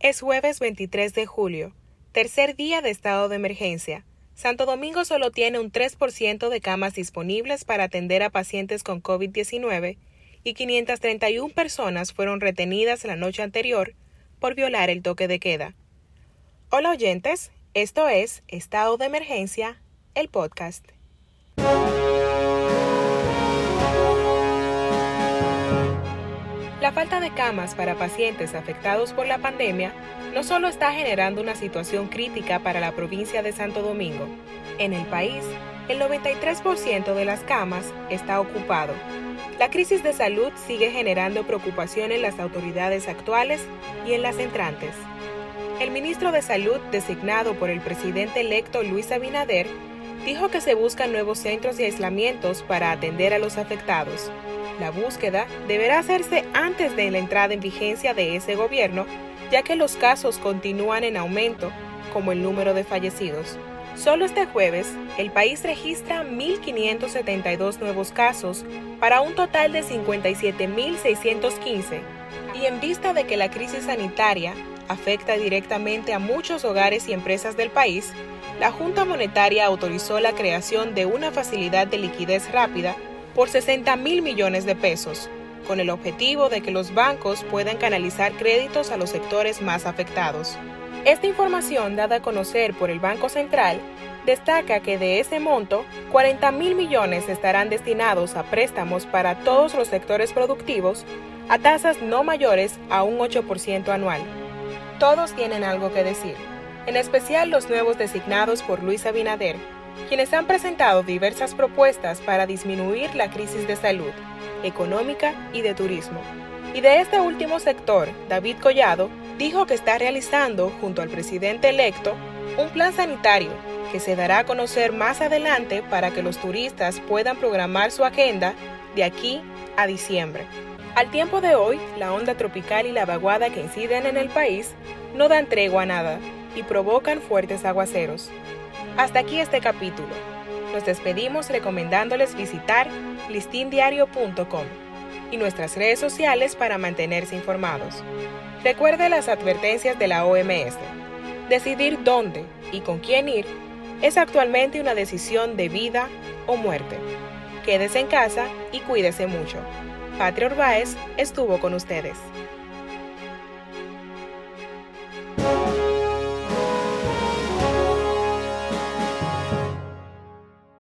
Es jueves 23 de julio, tercer día de estado de emergencia. Santo Domingo solo tiene un 3% de camas disponibles para atender a pacientes con COVID-19 y 531 personas fueron retenidas la noche anterior por violar el toque de queda. Hola oyentes, esto es Estado de Emergencia, el podcast. La falta de camas para pacientes afectados por la pandemia no solo está generando una situación crítica para la provincia de Santo Domingo. En el país, el 93% de las camas está ocupado. La crisis de salud sigue generando preocupación en las autoridades actuales y en las entrantes. El ministro de Salud, designado por el presidente electo Luis Abinader, dijo que se buscan nuevos centros de aislamientos para atender a los afectados. La búsqueda deberá hacerse antes de la entrada en vigencia de ese gobierno, ya que los casos continúan en aumento, como el número de fallecidos. Solo este jueves, el país registra 1.572 nuevos casos para un total de 57.615, y en vista de que la crisis sanitaria afecta directamente a muchos hogares y empresas del país, la Junta Monetaria autorizó la creación de una facilidad de liquidez rápida por 60 mil millones de pesos, con el objetivo de que los bancos puedan canalizar créditos a los sectores más afectados. Esta información dada a conocer por el Banco Central destaca que de ese monto, 40 mil millones estarán destinados a préstamos para todos los sectores productivos a tasas no mayores a un 8% anual. Todos tienen algo que decir, en especial los nuevos designados por Luis Abinader, quienes han presentado diversas propuestas para disminuir la crisis de salud, económica y de turismo. Y de este último sector, David Collado dijo que está realizando, junto al presidente electo, un plan sanitario que se dará a conocer más adelante para que los turistas puedan programar su agenda de aquí a diciembre. Al tiempo de hoy, la onda tropical y la vaguada que inciden en el país no dan tregua a nada y provocan fuertes aguaceros. Hasta aquí este capítulo. Nos despedimos recomendándoles visitar listindiario.com y nuestras redes sociales para mantenerse informados. Recuerde las advertencias de la OMS. Decidir dónde y con quién ir es actualmente una decisión de vida o muerte. Quédese en casa y cuídese mucho. Patria Orbaez estuvo con ustedes.